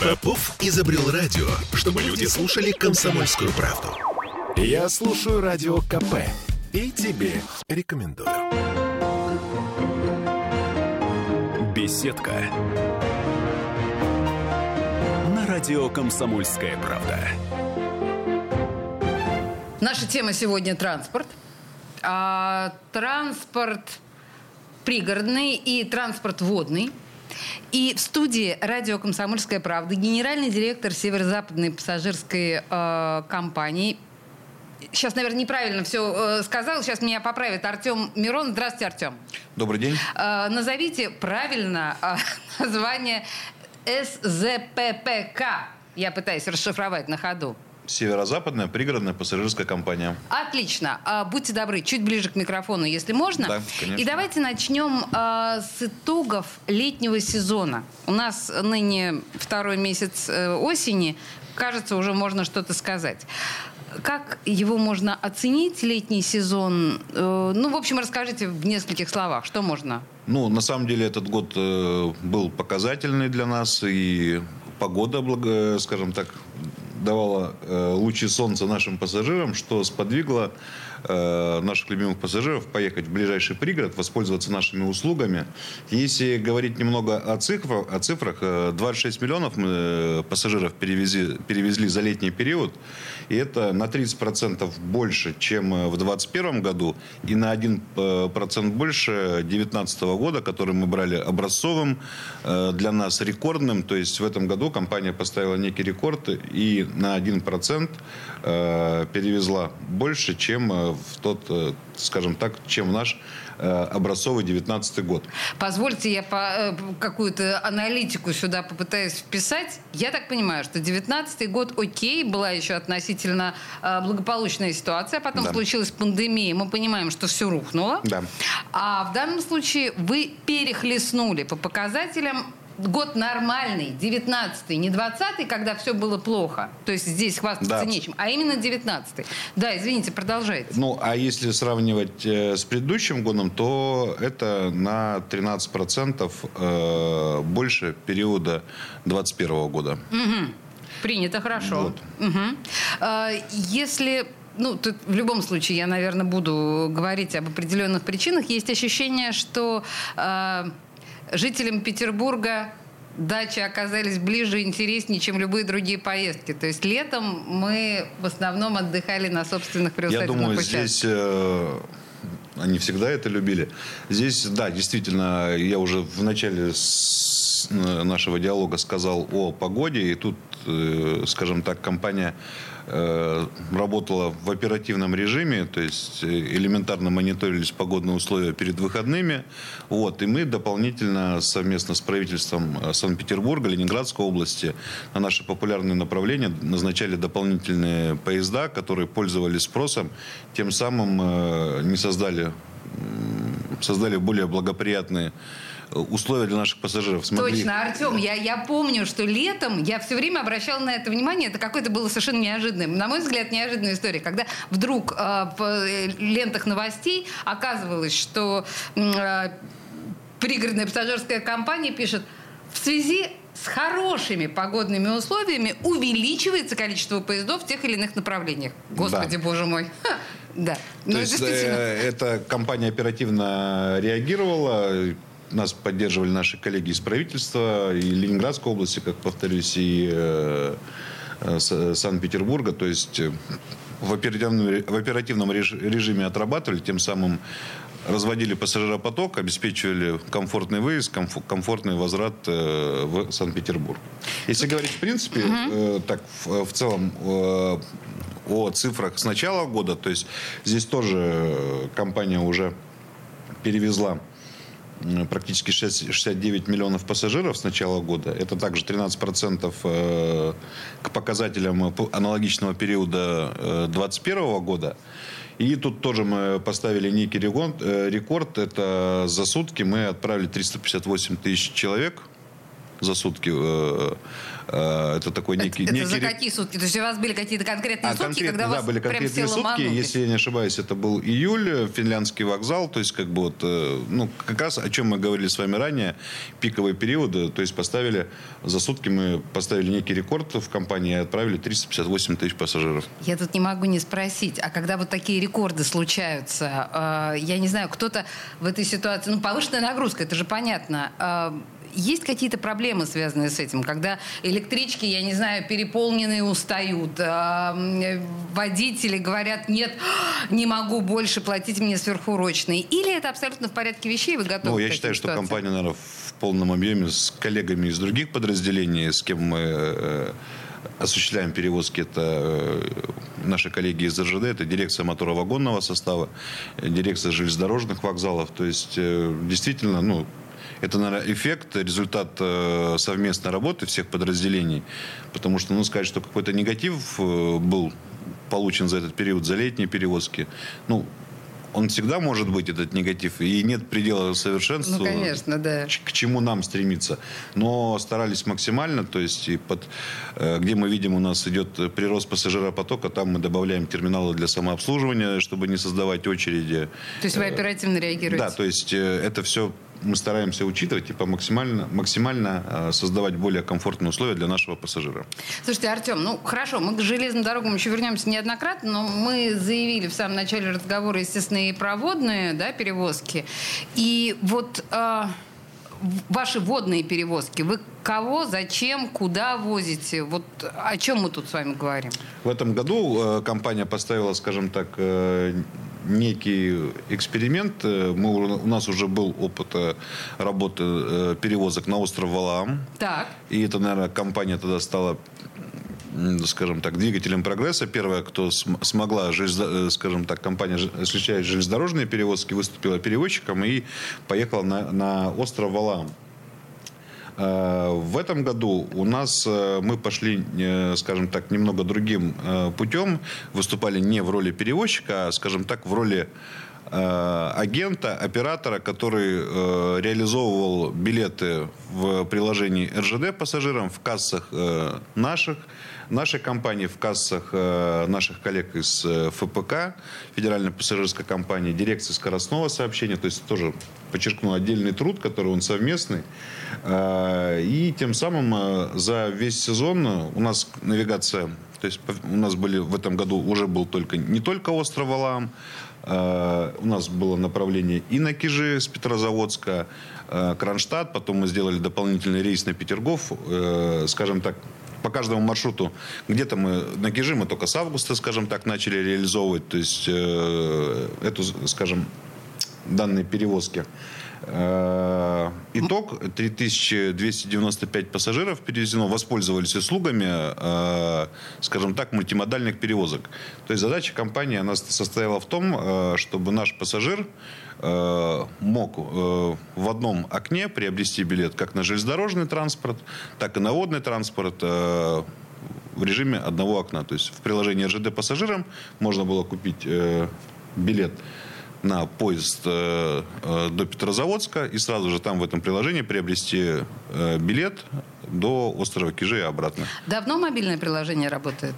Попов изобрел радио, чтобы люди слушали комсомольскую правду. Я слушаю радио КП и тебе рекомендую. Беседка. На радио «Комсомольская правда». Наша тема сегодня транспорт. А, транспорт пригородный и транспорт водный. И в студии радио «Комсомольская правда» генеральный директор северо-западной пассажирской э, компании. Сейчас, наверное, неправильно все э, сказал. Сейчас меня поправит Артем Мирон. Здравствуйте, Артем. Добрый день. Э, назовите правильно э, название СЗППК. Я пытаюсь расшифровать на ходу. Северо-западная пригородная пассажирская компания. Отлично. А, будьте добры, чуть ближе к микрофону, если можно. Да, конечно. И давайте начнем а, с итогов летнего сезона. У нас ныне второй месяц э, осени. Кажется, уже можно что-то сказать. Как его можно оценить, летний сезон? Э, ну, в общем, расскажите в нескольких словах, что можно? Ну, на самом деле, этот год э, был показательный для нас, и погода, скажем так, давала э, лучи солнца нашим пассажирам, что сподвигло э, наших любимых пассажиров поехать в ближайший пригород, воспользоваться нашими услугами. Если говорить немного о цифрах, о цифрах 26 миллионов мы э, пассажиров перевезли, перевезли за летний период, и это на 30% больше, чем в 2021 году, и на 1% больше 2019 года, который мы брали образцовым, для нас рекордным. То есть в этом году компания поставила некий рекорд и на 1% перевезла больше, чем в тот, э, скажем так, чем наш э, образцовый 19 год. Позвольте, я по, э, какую-то аналитику сюда попытаюсь вписать. Я так понимаю, что 19 год окей, была еще относительно благополучная ситуация, а потом да. случилась пандемия, мы понимаем, что все рухнуло. Да. А в данном случае вы перехлестнули по показателям год нормальный, 19-й, не 20-й, когда все было плохо. То есть здесь хвастаться да. нечем, а именно 19-й. Да, извините, продолжайте. Ну, а если сравнивать э, с предыдущим годом, то это на 13% э, больше периода 21 года. Угу. Принято, хорошо. Вот. Угу. Если ну, тут в любом случае я, наверное, буду говорить об определенных причинах. Есть ощущение, что э, жителям Петербурга дачи оказались ближе и интереснее, чем любые другие поездки. То есть летом мы в основном отдыхали на собственных приусадебных Я думаю, участках. здесь э, они всегда это любили. Здесь, да, действительно, я уже в начале э, нашего диалога сказал о погоде, и тут, э, скажем так, компания работала в оперативном режиме, то есть э, элементарно мониторились погодные условия перед выходными. Вот, и мы дополнительно совместно с правительством э, Санкт-Петербурга, Ленинградской области на наши популярные направления назначали дополнительные поезда, которые пользовались спросом, тем самым не создали, создали более благоприятные условия для наших пассажиров. Смогли... Точно, Артем, я, я помню, что летом я все время обращала на это внимание. Это какое-то было совершенно неожиданное. На мой взгляд, неожиданная история. Когда вдруг э, по лентах новостей оказывалось, что э, пригородная пассажирская компания пишет в связи с хорошими погодными условиями увеличивается количество поездов в тех или иных направлениях. Господи, да. боже мой. Да. То ну, есть э, эта компания оперативно реагировала, нас поддерживали наши коллеги из правительства, и Ленинградской области, как повторюсь, и э, э, Санкт-Петербурга. То есть э, в оперативном, в оперативном режиме отрабатывали, тем самым разводили пассажиропоток, обеспечивали комфортный выезд, комфортный возврат в Санкт-Петербург. Если говорить в принципе, угу. так в, в целом о цифрах с начала года, то есть здесь тоже компания уже перевезла практически 69 миллионов пассажиров с начала года. Это также 13% э, к показателям аналогичного периода 2021 э, года. И тут тоже мы поставили некий. Э, рекорд. Это за сутки мы отправили 358 тысяч человек за сутки. Э, э, это такой некий... Это, некий... за какие сутки? То есть у вас были какие-то конкретные а, сутки, когда да, вас были конкретные сутки. Ломанулись? Если я не ошибаюсь, это был июль, финляндский вокзал. То есть как бы вот, ну, как раз о чем мы говорили с вами ранее, пиковые периоды. То есть поставили, за сутки мы поставили некий рекорд в компании и отправили 358 тысяч пассажиров. Я тут не могу не спросить, а когда вот такие рекорды случаются, я не знаю, кто-то в этой ситуации, ну, повышенная нагрузка, это же понятно, есть какие-то проблемы, связанные с этим, когда электрички, я не знаю, переполненные устают, а, водители говорят, нет, не могу больше платить мне сверхурочные, или это абсолютно в порядке вещей, вы готовы? Ну, я считаю, что компания, наверное, в полном объеме с коллегами из других подразделений, с кем мы э, осуществляем перевозки, это э, наши коллеги из РЖД, это дирекция моторо-вагонного состава, дирекция железнодорожных вокзалов. То есть, э, действительно, ну, это, наверное, эффект, результат э, совместной работы всех подразделений. Потому что, ну, сказать, что какой-то негатив э, был получен за этот период, за летние перевозки, ну, он всегда может быть, этот негатив, и нет предела совершенству. Ну, конечно, да. К чему нам стремиться. Но старались максимально, то есть, и под, э, где мы видим, у нас идет прирост пассажиропотока, там мы добавляем терминалы для самообслуживания, чтобы не создавать очереди. То есть вы оперативно реагируете? Да, то есть это все мы стараемся учитывать и типа, максимально, максимально э, создавать более комфортные условия для нашего пассажира. Слушайте, Артем, ну хорошо, мы к железным дорогам еще вернемся неоднократно, но мы заявили в самом начале разговора, естественно, и проводные да, перевозки. И вот э, ваши водные перевозки, вы кого, зачем, куда возите? Вот о чем мы тут с вами говорим? В этом году э, компания поставила, скажем так, э, некий эксперимент. Э, мы, у нас уже был опыт э, работы э, перевозок на остров Валаам. Так. И это, наверное, компания тогда стала скажем так, двигателем прогресса. Первая, кто смогла, скажем так, компания осуществляет железнодорожные перевозки, выступила перевозчиком и поехала на, на остров Валаам. Э, в этом году у нас э, мы пошли, э, скажем так, немного другим путем. Выступали не в роли перевозчика, а, скажем так, в роли агента, оператора, который реализовывал билеты в приложении РЖД пассажирам в кассах наших нашей компании, в кассах э, наших коллег из э, ФПК, Федеральной пассажирской компании, дирекции скоростного сообщения, то есть тоже подчеркну отдельный труд, который он совместный. Э, и тем самым за весь сезон у нас навигация, то есть у нас были в этом году уже был только не только остров Алам, у нас было направление и на Кижи с Петрозаводска, Кронштадт, потом мы сделали дополнительный рейс на Петергоф, скажем так, по каждому маршруту. Где-то мы на Кижи мы только с августа, скажем так, начали реализовывать, то есть э, эту, скажем, данные перевозки. Э, итог 3295 пассажиров перевезено, воспользовались услугами, э, скажем так, мультимодальных перевозок. То есть задача компании она состояла в том, э, чтобы наш пассажир мог в одном окне приобрести билет как на железнодорожный транспорт, так и на водный транспорт в режиме одного окна. То есть в приложении РЖД пассажирам можно было купить билет на поезд э, э, до Петрозаводска и сразу же там в этом приложении приобрести э, билет до острова Кижи и обратно. Давно мобильное приложение работает?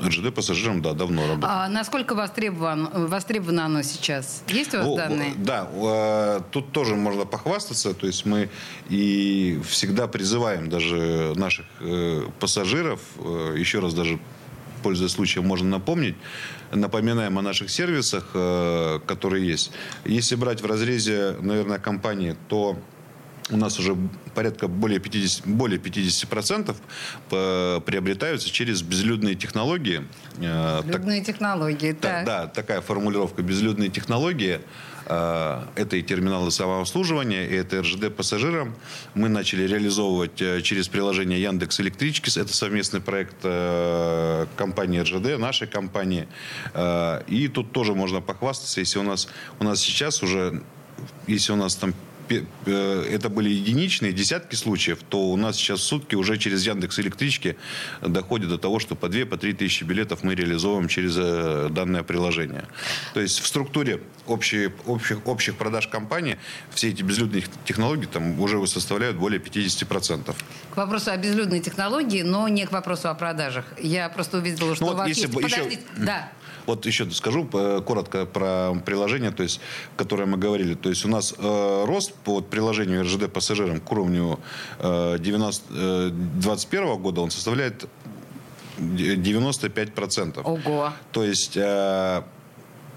РЖД пассажирам, да, давно работает. А насколько востребовано, востребовано оно сейчас? Есть у вас ну, данные? Да, тут тоже можно похвастаться. То есть мы и всегда призываем даже наших пассажиров, еще раз даже пользуясь случаем, можно напомнить, напоминаем о наших сервисах, э, которые есть. Если брать в разрезе, наверное, компании, то у нас уже порядка более 50, более 50% приобретаются через безлюдные технологии. Э, безлюдные так, технологии, так. Да, такая формулировка. Безлюдные технологии. Э, это и терминалы самообслуживания, и это РЖД пассажирам. Мы начали реализовывать э, через приложение Яндекс Электрички. Это совместный проект э, компании РЖД, нашей компании. И тут тоже можно похвастаться, если у нас, у нас сейчас уже, если у нас там это были единичные, десятки случаев, то у нас сейчас в сутки уже через Яндекс Электрички доходит до того, что по 2 по 3 тысячи билетов мы реализовываем через данное приложение. То есть в структуре общей, общих, общих продаж компании все эти безлюдные технологии там уже составляют более 50%. К вопросу о безлюдной технологии, но не к вопросу о продажах. Я просто увидела, что ну, у вас есть... Бы Подождите, еще... да. Вот еще скажу э, коротко про приложение, то есть, которое мы говорили. То есть у нас э, рост по приложению РЖД пассажирам к уровню э, 90, э, 2021 года он составляет 95%. Ого. То есть э,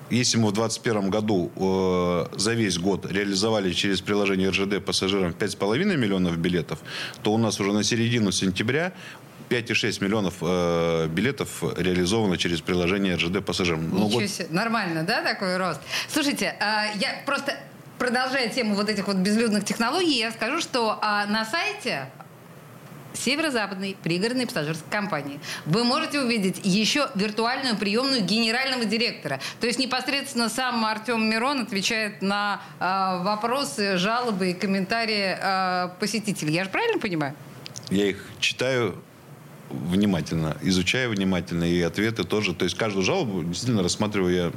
если мы в 2021 году э, за весь год реализовали через приложение РЖД пассажирам 5,5 миллионов билетов, то у нас уже на середину сентября 5,6 миллионов э, билетов реализовано через приложение РЖД пассажирам. Ну, Ничего себе. Нормально, да, такой рост? Слушайте, э, я просто продолжая тему вот этих вот безлюдных технологий, я скажу, что а, на сайте северо-западной пригородной пассажирской компании. Вы можете увидеть еще виртуальную приемную генерального директора. То есть непосредственно сам Артем Мирон отвечает на э, вопросы, жалобы и комментарии э, посетителей. Я же правильно понимаю? Я их читаю внимательно, изучаю внимательно и ответы тоже. То есть каждую жалобу действительно рассматриваю я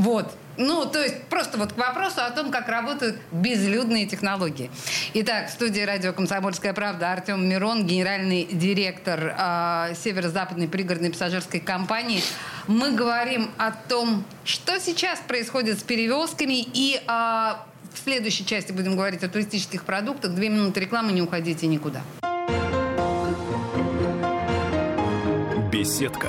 вот. Ну, то есть просто вот к вопросу о том, как работают безлюдные технологии. Итак, в студии радио «Комсомольская правда» Артем Мирон, генеральный директор э, северо-западной пригородной пассажирской компании. Мы говорим о том, что сейчас происходит с перевозками и э, в следующей части будем говорить о туристических продуктах. Две минуты рекламы, не уходите никуда. Беседка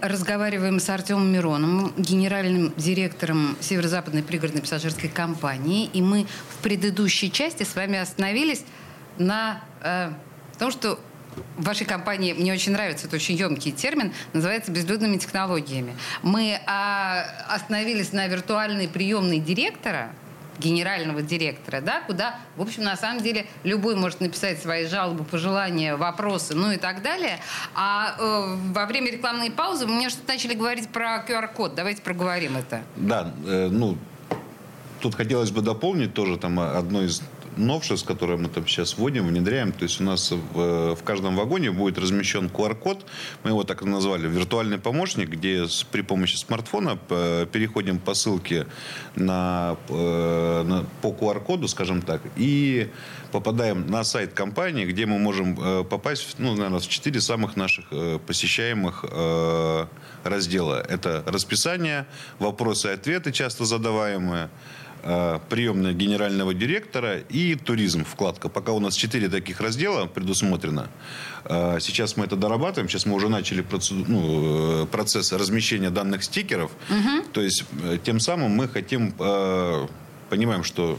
разговариваем с Артемом Мироном, генеральным директором Северо-Западной пригородной пассажирской компании. И мы в предыдущей части с вами остановились на э, том, что в вашей компании, мне очень нравится, это очень емкий термин, называется безлюдными технологиями. Мы а, остановились на виртуальной приемной директора, генерального директора, да, куда, в общем, на самом деле любой может написать свои жалобы, пожелания, вопросы, ну и так далее. А э, во время рекламной паузы мне что-то начали говорить про QR-код. Давайте проговорим это. Да, э, ну, тут хотелось бы дополнить тоже там одно из новшеств, которые мы там сейчас вводим, внедряем. То есть у нас в, в каждом вагоне будет размещен QR-код. Мы его так назвали виртуальный помощник, где с, при помощи смартфона переходим по ссылке на, э, на, по QR-коду, скажем так, и попадаем на сайт компании, где мы можем э, попасть, ну, наверное, в четыре самых наших э, посещаемых раздела. Это расписание, вопросы и ответы, часто задаваемые, Э, приемная генерального директора и туризм, вкладка. Пока у нас четыре таких раздела предусмотрено. Э, сейчас мы это дорабатываем. Сейчас мы уже начали процесс, ну, э, процесс размещения данных стикеров. Угу. То есть тем самым мы хотим, понимаем, что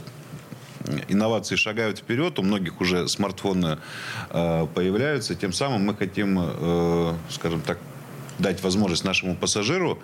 инновации шагают вперед, у многих уже смартфоны появляются. Тем самым мы хотим, скажем так, дать возможность нашему пассажиру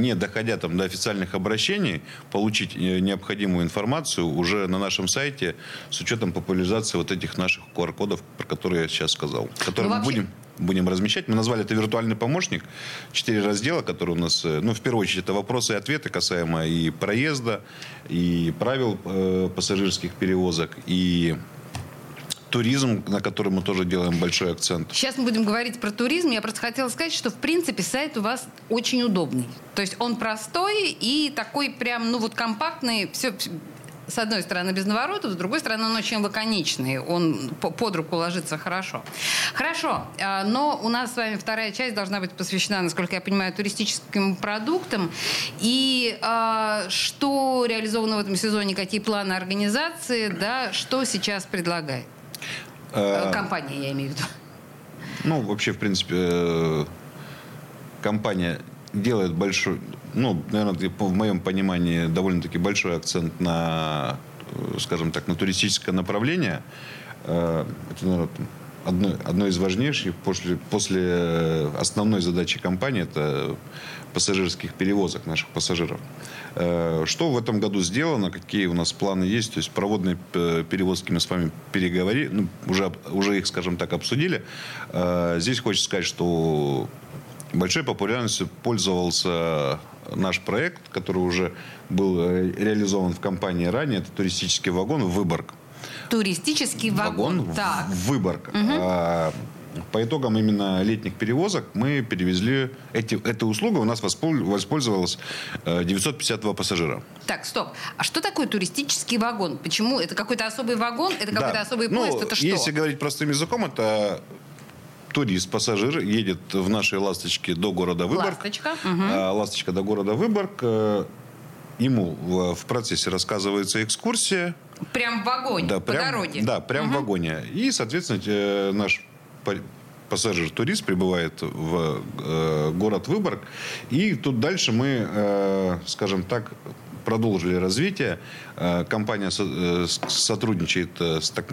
не доходя там до официальных обращений, получить э, необходимую информацию уже на нашем сайте с учетом популяризации вот этих наших QR-кодов, про которые я сейчас сказал, которые ну, мы будем будем размещать. Мы назвали это виртуальный помощник. Четыре раздела, которые у нас, э, ну, в первую очередь, это вопросы и ответы касаемо и проезда, и правил э, пассажирских перевозок, и туризм, на который мы тоже делаем большой акцент. Сейчас мы будем говорить про туризм. Я просто хотела сказать, что, в принципе, сайт у вас очень удобный. То есть он простой и такой прям, ну вот компактный. Все, с одной стороны, без наворотов, с другой стороны, он очень лаконичный. Он под руку ложится хорошо. Хорошо, а, но у нас с вами вторая часть должна быть посвящена, насколько я понимаю, туристическим продуктам. И а, что реализовано в этом сезоне, какие планы организации, да, что сейчас предлагает? Э, компания, я имею в виду. Ну, вообще, в принципе, э, компания делает большой, ну, наверное, в моем понимании довольно-таки большой акцент на, э, скажем так, на туристическое направление. Это, наверное, одно, одно из важнейших после, после основной задачи компании это пассажирских перевозок наших пассажиров. Э, что в этом году сделано, какие у нас планы есть, то есть проводные перевозки мы с вами переговорили, ну, уже, уже их, скажем так, обсудили. Э, здесь хочется сказать, что большой популярностью пользовался наш проект, который уже был э, реализован в компании ранее, это туристический вагон «Выборг». Туристический вагон. вагон так. Выборг. Угу. По итогам именно летних перевозок мы перевезли... Эти, этой услугой у нас воспользовалось 952 э, пассажира. Так, стоп. А что такое туристический вагон? Почему? Это какой-то особый вагон? Это какой-то да. особый поезд? Ну, это что? Если говорить простым языком, это турист, пассажир едет в нашей «Ласточке» до города Выборг. «Ласточка». Угу. «Ласточка» до города Выборг. Э, ему в процессе рассказывается экскурсия. Прям в вагоне, да, по прям, дороге? Да, прям угу. в вагоне. И, соответственно, наш пассажир-турист прибывает в э, город Выборг. И тут дальше мы, э, скажем так, продолжили развитие. Э, компания э, сотрудничает э, с, так,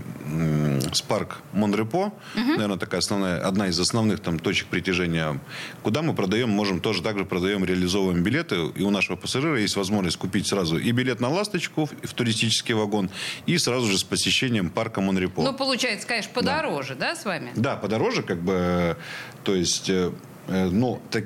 с парк Монрепо. Угу. Наверное, такая основная, одна из основных там, точек притяжения. Куда мы продаем, можем тоже также продаем, реализовываем билеты. И у нашего пассажира есть возможность купить сразу и билет на «Ласточку» в туристический вагон, и сразу же с посещением парка Монрепо. Ну, получается, конечно, подороже, да, да с вами? Да, подороже, как бы, то есть, ну, так,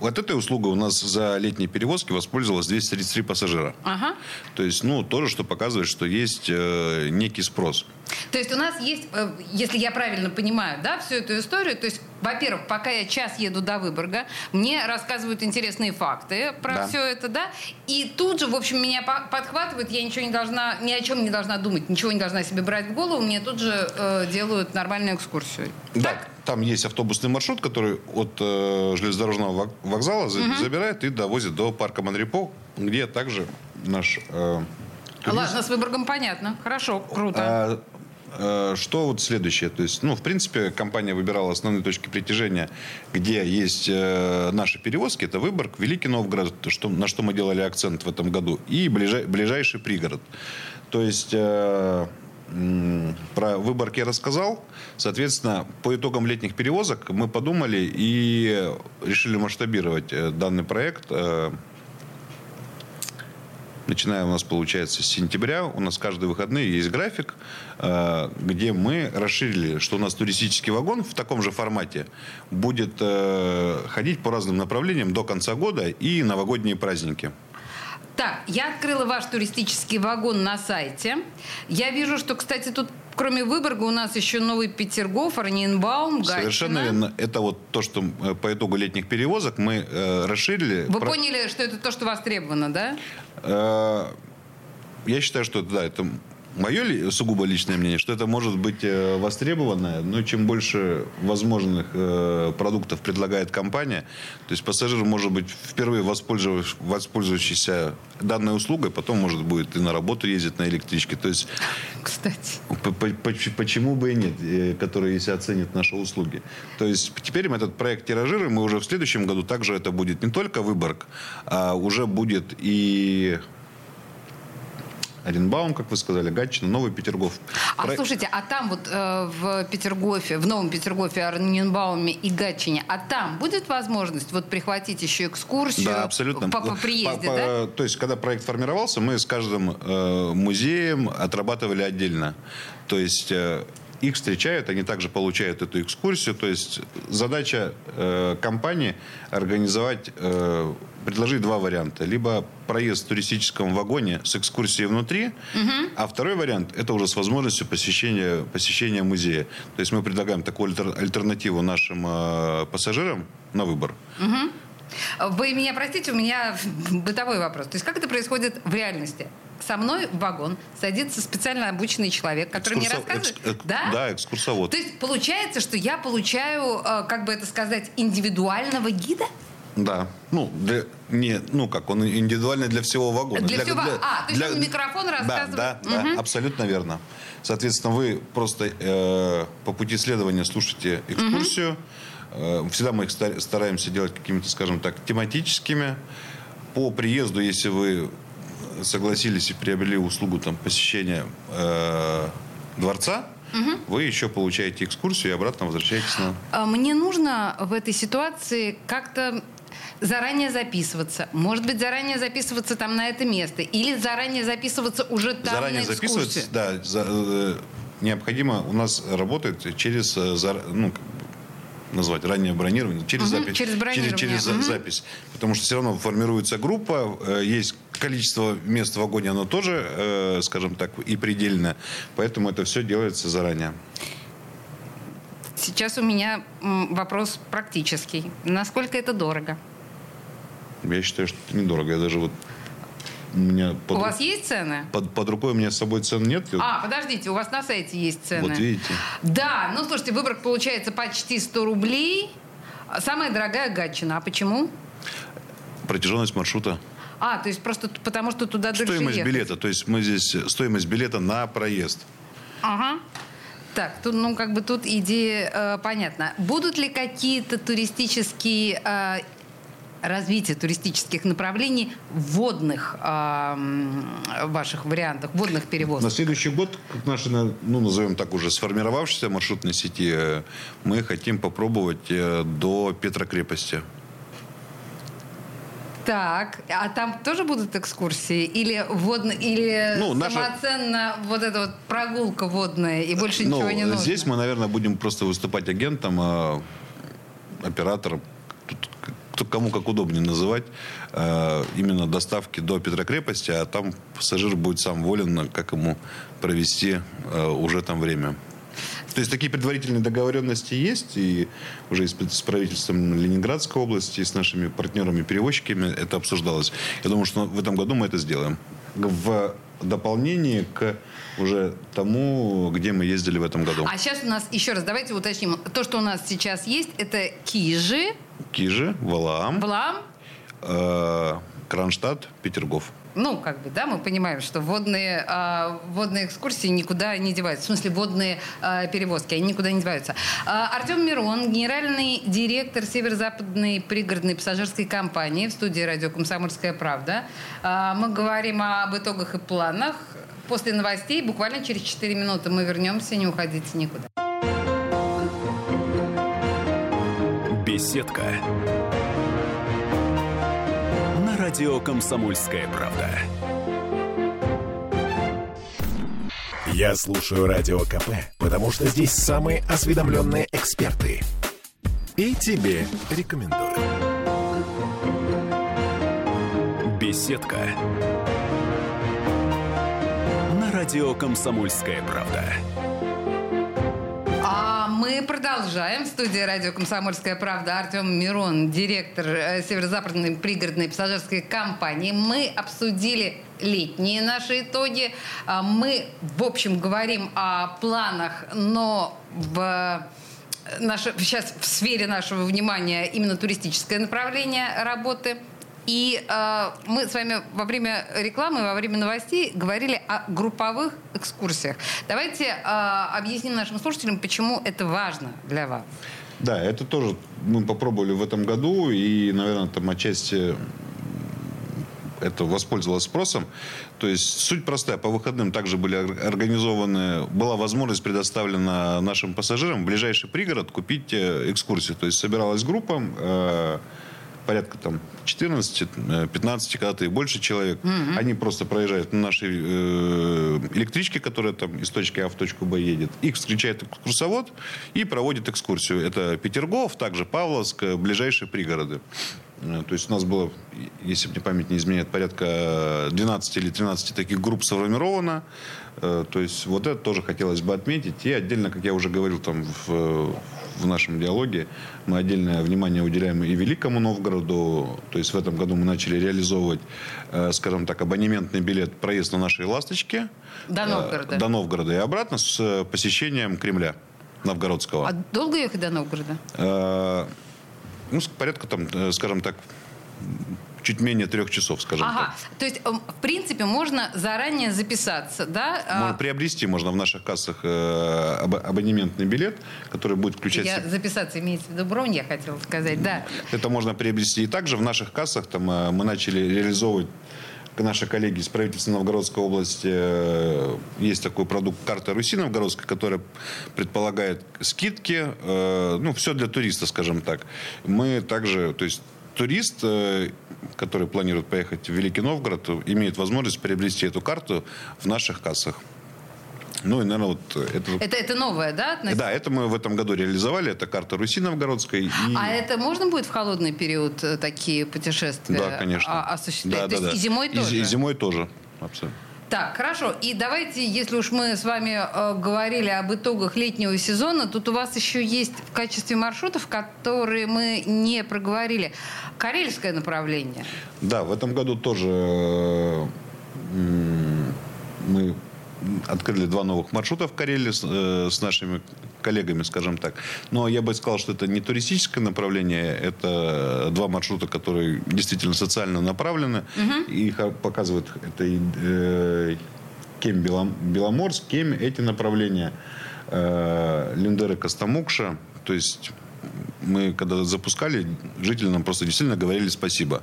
вот этой услугой у нас за летние перевозки воспользовалось 233 пассажира. Ага. То есть, ну, тоже, что показывает, что есть э, некий спрос. То есть у нас есть, э, если я правильно понимаю, да, всю эту историю, то есть, во-первых, пока я час еду до Выборга, мне рассказывают интересные факты про да. все это, да, и тут же, в общем, меня подхватывают, я ничего не должна, ни о чем не должна думать, ничего не должна себе брать в голову, мне тут же э, делают нормальную экскурсию. Да. Так? Там есть автобусный маршрут, который от э, железнодорожного вокзала угу. забирает и довозит до парка Монрепо, где также наш... Э, Ладно, с Выборгом понятно. Хорошо, круто. А, а, что вот следующее? То есть, ну, в принципе, компания выбирала основные точки притяжения, где есть э, наши перевозки. Это Выборг, Великий Новгород, что, на что мы делали акцент в этом году, и ближай, ближайший пригород. То есть... Э, про Выборг я рассказал. Соответственно, по итогам летних перевозок мы подумали и решили масштабировать э, данный проект. Э, начиная у нас, получается, с сентября, у нас каждые выходные есть график, э, где мы расширили, что у нас туристический вагон в таком же формате будет ходить по разным направлениям до конца года и новогодние праздники. Так, я открыла ваш туристический вагон на сайте. Я вижу, что, кстати, тут кроме Выборга у нас еще Новый Петергоф, Орнинбаум, Гатчина. Совершенно верно. Это вот то, что э, по итогу летних перевозок мы э, расширили. Вы Про... поняли, что это то, что востребовано, да? Э, я считаю, что да, это мое сугубо личное мнение, что это может быть э, востребовано, но чем больше возможных э, продуктов предлагает компания, то есть пассажир может быть впервые воспользовавшийся данной услугой, потом может будет и на работу ездить на электричке. То есть, Кстати. Почему бы и нет, э, которые если оценят наши услуги. То есть теперь мы этот проект тиражируем, и уже в следующем году также это будет не только Выборг, а уже будет и Оренбаум, как вы сказали, Гатчина, Новый Петергоф. А Про... слушайте, а там вот э, в Петергофе, в Новом Петергофе, Оренбауме и Гатчине, а там будет возможность вот прихватить еще экскурсию да, абсолютно. по, по приезде, по, да? То есть, когда проект формировался, мы с каждым э, музеем отрабатывали отдельно. То есть... Э, их встречают, они также получают эту экскурсию. То есть задача э, компании организовать, э, предложить два варианта. Либо проезд в туристическом вагоне с экскурсией внутри, угу. а второй вариант это уже с возможностью посещения, посещения музея. То есть мы предлагаем такую альтернативу нашим э, пассажирам на выбор. Угу. Вы меня простите, у меня бытовой вопрос. То есть как это происходит в реальности? со мной в вагон садится специально обученный человек, который Экскурсо... мне рассказывает. Экс... Да? да, экскурсовод. То есть получается, что я получаю, э, как бы это сказать, индивидуального гида? Да. Ну, для, не, ну как, он индивидуальный для всего вагона. Для, для всего, для, а, то есть для, он микрофон рассказывает? Да, да, угу. да, абсолютно верно. Соответственно, вы просто э, по пути следования слушаете экскурсию, угу всегда мы их стараемся делать какими-то, скажем так, тематическими. По приезду, если вы согласились и приобрели услугу там, посещения э, дворца, угу. вы еще получаете экскурсию и обратно возвращаетесь на... А мне нужно в этой ситуации как-то заранее записываться. Может быть, заранее записываться там на это место. Или заранее записываться уже там заранее на записываться, да. За, э, необходимо, у нас работает через, э, ну, назвать раннее бронирование через угу, запись. Через бронирование. Через, через угу. запись. Потому что все равно формируется группа, э, есть количество мест в вагоне, оно тоже, э, скажем так, и предельно. Поэтому это все делается заранее. Сейчас у меня вопрос практический. Насколько это дорого? Я считаю, что это недорого. Я даже вот у меня под, у вас есть цены? Под, под рукой у меня с собой цен нет. А, подождите, у вас на сайте есть цены. Вот видите. Да, ну слушайте, Выборг получается почти 100 рублей. Самая дорогая Гатчина. А почему? Протяженность маршрута. А, то есть просто потому, что туда дольше Стоимость ехать. билета. То есть мы здесь... Стоимость билета на проезд. Ага. Так, тут, ну, как бы тут идея э, понятна. Будут ли какие-то туристические э, развитие туристических направлений в водных э, ваших вариантах, водных перевозок? На следующий год, как наши, ну, назовем так, уже сформировавшейся маршрутной сети, э, мы хотим попробовать э, до Петрокрепости. Так, а там тоже будут экскурсии? Или, водно, или ну, самоценно наша... вот эта вот прогулка водная, и больше ну, ничего не нужно? Здесь мы, наверное, будем просто выступать агентом, э, оператором. Тут кому как удобнее называть, э, именно доставки до Петрокрепости, а там пассажир будет сам волен, как ему провести э, уже там время. То есть такие предварительные договоренности есть, и уже с правительством Ленинградской области, и с нашими партнерами-перевозчиками это обсуждалось. Я думаю, что в этом году мы это сделаем. В дополнение к уже тому, где мы ездили в этом году. А сейчас у нас, еще раз, давайте уточним. То, что у нас сейчас есть, это Кижи. Кижи, Валаам. Валаам. Э, Кронштадт, Петергоф. Ну, как бы, да, мы понимаем, что водные, э, водные экскурсии никуда не деваются. В смысле, водные э, перевозки, они никуда не деваются. Э, Артем Мирон, генеральный директор северо-западной пригородной пассажирской компании в студии радио «Комсомольская правда». Э, мы говорим об итогах и планах. После новостей, буквально через 4 минуты мы вернемся, не уходите никуда. Беседка радио «Комсомольская правда». Я слушаю Радио КП, потому что здесь самые осведомленные эксперты. И тебе рекомендую. Беседка. На радио «Комсомольская правда». Продолжаем. В студии радио «Комсомольская правда» Артем Мирон, директор э, северо-западной пригородной пассажирской компании. Мы обсудили летние наши итоги. А, мы, в общем, говорим о планах, но в э, наше, сейчас в сфере нашего внимания именно туристическое направление работы – и э, мы с вами во время рекламы, во время новостей говорили о групповых экскурсиях. Давайте э, объясним нашим слушателям, почему это важно для вас. Да, это тоже мы попробовали в этом году, и, наверное, там отчасти это воспользовалось спросом. То есть суть простая. По выходным также были организованы, была возможность предоставлена нашим пассажирам в ближайший пригород купить э, экскурсию. То есть собиралась группа, э, порядка там 14-15, когда-то и больше человек. Mm-hmm. Они просто проезжают на нашей э, электричке, которая там из точки А в точку Б едет. Их встречает экскурсовод и проводит экскурсию. Это Петергоф, также Павловск, ближайшие пригороды. Э, то есть у нас было, если мне память не изменяет, порядка 12 или 13 таких групп сформировано. Э, то есть вот это тоже хотелось бы отметить. И отдельно, как я уже говорил там в, в нашем диалоге, мы отдельное внимание уделяем и Великому Новгороду. То есть в этом году мы начали реализовывать, э, скажем так, абонементный билет проезд на нашей «Ласточке». До Новгорода. До Новгорода и обратно с посещением Кремля новгородского. А долго ехать до Новгорода? Ну, порядка там, скажем так, чуть менее трех часов, скажем Ага, так. то есть, эм, в принципе, можно заранее записаться, да? А, Можно приобрести можно в наших кассах э, або- абонементный билет, который будет включать... Я записаться имеется в виду бронь, я хотела сказать, да. Это можно приобрести и также в наших кассах. Там э, мы начали реализовывать наши коллеги из правительства Новгородской области. э, Есть такой продукт «Карта Руси Новгородской», которая предполагает скидки. Ну, все для туриста, скажем так. Мы также, то есть турист, э, который планирует поехать в Великий Новгород, имеет возможность приобрести эту карту в наших кассах. Ну и, наверное, вот это... Это, это новое, да? относительно? Да, это мы в этом году реализовали. Это карта Руси Новгородской. И... А это можно будет в холодный период э, такие путешествия Да, конечно. а- осуществлять? Да, То да, есть да. и зимой тоже? И, зимой тоже, абсолютно. Так, хорошо. И давайте, если уж мы с вами э, говорили об итогах летнего сезона, тут у вас еще есть в качестве маршрутов, которые мы не проговорили, карельское направление. Да, в этом году тоже э, мы открыли два новых маршрута в Карелии с, э, с нашими коллегами, скажем так. Но я бы сказал, что это не туристическое направление, это два маршрута, которые действительно социально направлены. Их а, показывают это и, э, Кем Белом- Беломорск, Кем эти направления, э, Линдер и Костомукша. То есть мы, когда запускали, жители нам просто действительно говорили спасибо.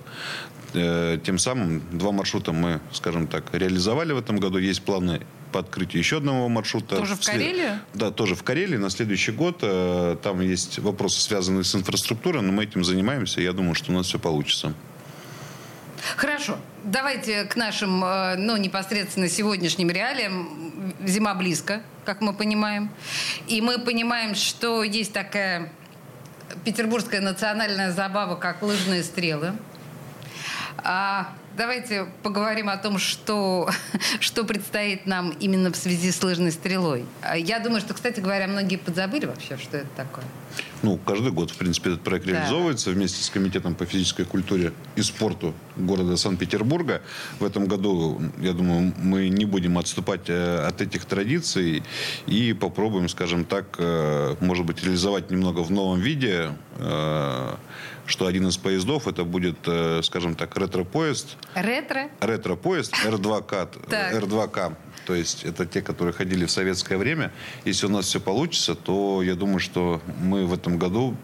Э, Тем самым два маршрута мы, скажем так, реализовали в этом году. Есть планы по открытию еще одного маршрута. Тоже в Карелию? Да, тоже в Карелии. На следующий год э, там есть вопросы, связанные с инфраструктурой, но мы этим занимаемся. Я думаю, что у нас все получится. Хорошо. Давайте к нашим, э, ну, непосредственно сегодняшним реалиям. Зима близко, как мы понимаем. И мы понимаем, что есть такая петербургская национальная забава, как лыжные стрелы. А давайте поговорим о том, что, что предстоит нам именно в связи с лыжной стрелой. А Я думаю, что, кстати говоря, многие подзабыли вообще, что это такое. Ну, каждый год, в принципе, этот проект Да. реализовывается вместе с Комитетом по физической культуре и спорту города Санкт-Петербурга. В этом году, я думаю, мы не будем отступать э, от этих традиций и попробуем, скажем так, э, может быть, реализовать немного в новом виде, э, что один из поездов, это будет, э, скажем так, ретро-поезд, Ретро? ретро-поезд R2К, Так. R2К. То есть это те, которые ходили в советское время. Если у нас все получится, то я думаю, что мы в этом году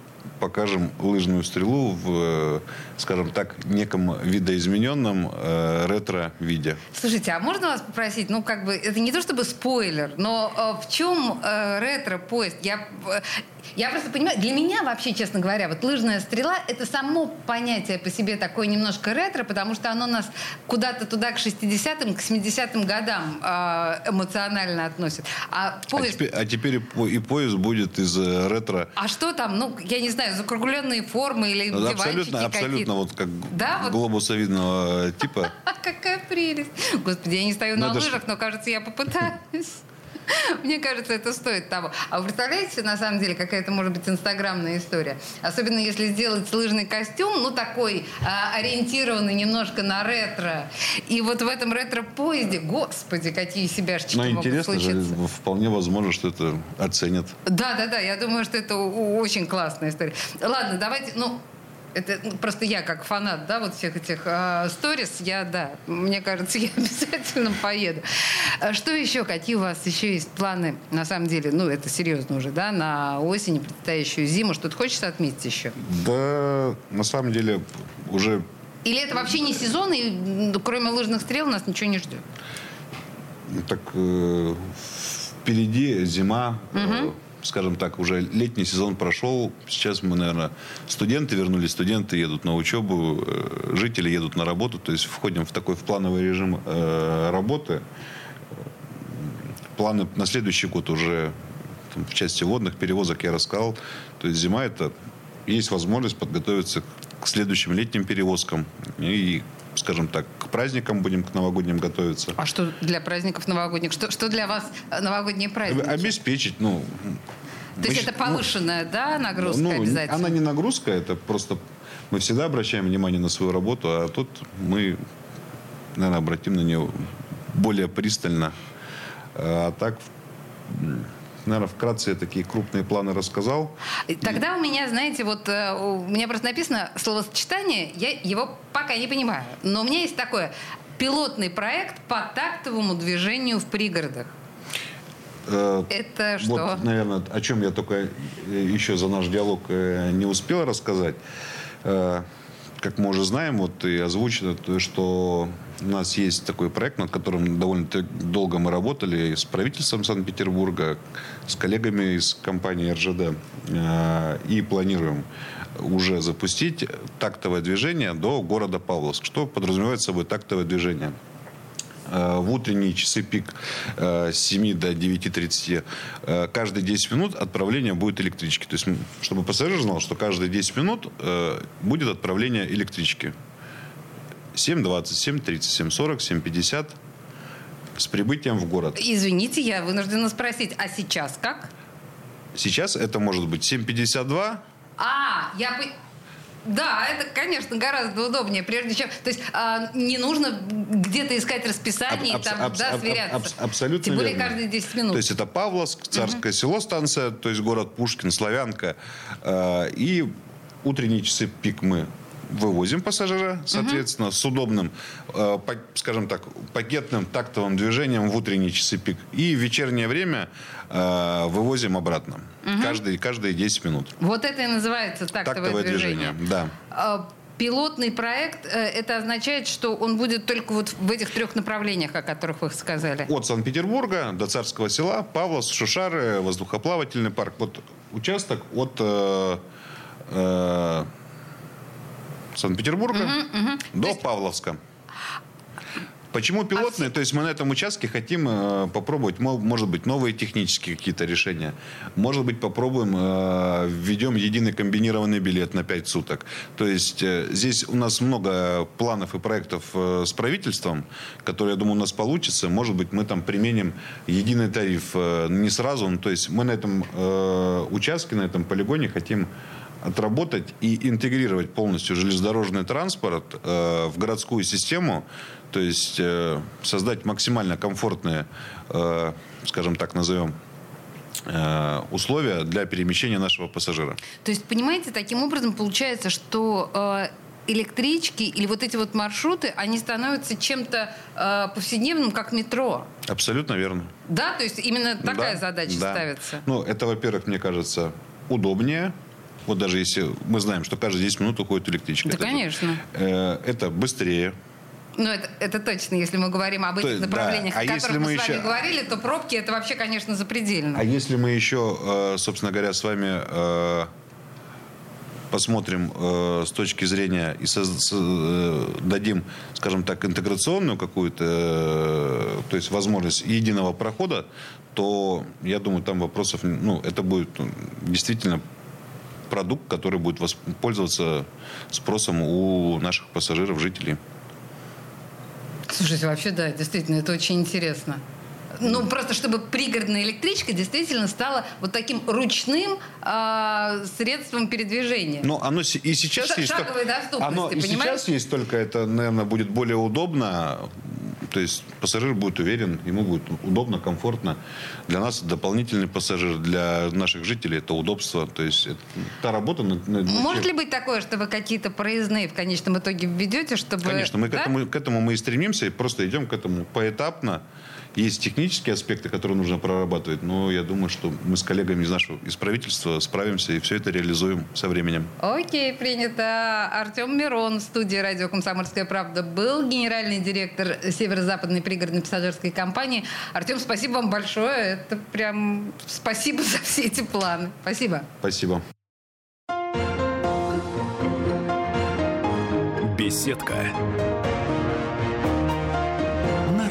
покажем лыжную стрелу в, э, скажем так, неком видоизмененном э, ретро-виде. Слушайте, а можно вас попросить, ну, как бы, это не то чтобы спойлер, но э, в чем э, ретро-поезд? Я, э, я просто понимаю, для меня вообще, честно говоря, вот лыжная стрела – это само понятие по себе такое немножко ретро, потому что оно нас куда-то туда к 60-м, к 70-м годам э, эмоционально относит. А А поезд... теперь, а теперь и по- и поезд будет из э, ретро. А что там? Ну, я не знаю, закругленные формы или диванчики Абсолютно, абсолютно вот как Да, вот. глобусовидного типа. Какая прелесть. Господи, я не стою Ну, на лыжах, но, кажется, я попытаюсь. Мне кажется, это стоит того. А вы представляете, на самом деле, какая это может быть инстаграмная история? Особенно если сделать лыжный костюм, ну, такой а, ориентированный немножко на ретро. И вот в этом ретро-поезде, господи, какие себяшечки Но могут интересно же, случиться. вполне возможно, что это оценят. Да, да, да, я думаю, что это очень классная история. Ладно, давайте, ну, это ну, просто я как фанат, да, вот всех этих а, сторис, я, да, мне кажется, я обязательно поеду. А Что еще? Какие у вас еще есть планы? На самом деле, ну, это серьезно уже, да, на осень, предстоящую зиму. Что-то хочется отметить еще? Да, на самом деле, уже Или это вообще не сезон, и м, кроме лыжных стрел нас ничего не ждет? так э, впереди зима, э, скажем так, уже летний сезон прошел. Сейчас мы, наверное, студенты вернулись, студенты едут на учебу, э, жители едут на работу, то есть входим в такой в плановый режим э, работы. Планы на следующий год уже там, в части водных перевозок я рассказал. То есть зима это есть возможность подготовиться к следующим летним перевозкам и, скажем так, праздникам будем к новогодним готовиться. А что для праздников новогодних? Что, что для вас э, новогодние праздники? Обеспечить, ну... То есть это щ- повышенная, да, ну, нагрузка ну, обязательно? Она не нагрузка, это просто... Мы всегда обращаем внимание на свою работу, а тут мы, наверное, обратим на нее более пристально. А так, наверное, вкратце я такие крупные планы рассказал. Тогда у меня, знаете, вот э, у меня просто написано словосочетание, я его пока не понимаю. Но у меня есть такое пилотный проект по тактовому движению в пригородах. Э, Это что? Вот, наверное, о чем я только э, еще за наш диалог не успел рассказать. Как мы уже знаем, вот и озвучено, то, что у нас есть такой проект, над которым довольно долго мы работали с правительством Санкт-Петербурга, с коллегами из компании РЖД. э, И планируем уже запустить тактовое движение до города Павловск. Что подразумевает собой тактовое движение? Э, в утренние часы пик э, с 7 до 9.30 э, каждые 10 минут отправление будет электрички. То есть, чтобы пассажир знал, что каждые 10 минут будет отправление электрички. 7.20, 7.30, 7.40, 7.50 с прибытием в город. Извините, я вынуждена спросить, а сейчас как? Сейчас это может быть 7.52, А, я... Да, это, конечно, гораздо удобнее, прежде чем... То есть а, не нужно где-то искать расписание Аб- и там, абс- да, абс- сверяться. абс- абсолютно Тем более верно. каждые 10 минут. То есть это Павловск, Царское село станция, то есть город Пушкин, Славянка. Э, И утренние часы пик мы вывозим пассажира, соответственно, с удобным, э, па- скажем так, пакетным тактовым движением в утренние часы пик. И в вечернее время э, вывозим обратно. Каждые, каждые 10 минут. Вот это и называется тактовое, Тактовое движение. движение, да. А, Пилотный проект, э, это означает, что он будет только вот в этих трех направлениях, о которых вы сказали. От Санкт-Петербурга до Царского села, Павловск, Шушары, воздухоплавательный парк. Вот участок от э, э, Санкт-Петербурга до Павловска. Почему пилотные? То есть мы на этом участке хотим э, попробовать, мо- может быть, новые технические какие-то решения. Может быть, попробуем, э, введем единый комбинированный билет на 5 суток. То есть э, здесь у нас много планов и проектов э, с правительством, которые, я думаю, у нас получится. Может быть, мы там применим единый тариф э, не сразу. Ну, то есть мы на этом э, участке, на этом полигоне хотим отработать и интегрировать полностью железнодорожный транспорт э, в городскую систему, то есть э, создать максимально комфортные, э, скажем так, назовем, условия для перемещения нашего пассажира. То есть, понимаете, таким образом получается, что электрички или вот эти вот маршруты, они становятся чем-то э, повседневным, как метро. Абсолютно верно. Да, то есть именно такая Да, задача да. ставится. Ну, это, во-первых, мне кажется, удобнее. Вот даже если мы знаем, что каждые 10 минут уходит электричка. Да, Это- конечно. э, это быстрее. Ну, это, это точно, если мы говорим об То этих да. направлениях, А о если которых мы, мы с вами еще- говорили, то пробки это вообще, конечно, запредельно. А если мы еще, э, собственно говоря, с вами э, посмотрим э, с точки зрения и с- э, дадим, скажем так, интеграционную какую-то, э, то есть возможность единого прохода, то я думаю, там вопросов, ну, это будет действительно продукт, который будет пользоваться спросом у наших пассажиров, жителей. Слушайте, вообще, да, действительно, это очень интересно. Ну, просто чтобы пригородная электричка действительно стала вот таким ручным а, средством передвижения. Ну, оно и сейчас Ша- есть... шаговой доступности, оно и понимаете? сейчас есть, только это, наверное, будет более удобно. То есть пассажир будет уверен, ему будет удобно, комфортно. Для нас дополнительный пассажир, для наших жителей это удобство. То есть это та работа... над- над Может ли быть такое, что вы какие-то проездные в конечном итоге введете, чтобы... Конечно, мы к, Да? этому, к этому мы и стремимся, и просто идем к этому поэтапно. Есть технические аспекты, которые нужно прорабатывать, но я думаю, что мы с коллегами из нашего из правительства справимся и все это реализуем со временем. Окей, принято. Артем Мирон в студии радио «Комсомольская правда» был генеральный директор северо-западной пригородной пассажирской компании. Артем, спасибо вам большое. Это прям спасибо за все эти планы. Спасибо. Спасибо. Беседка.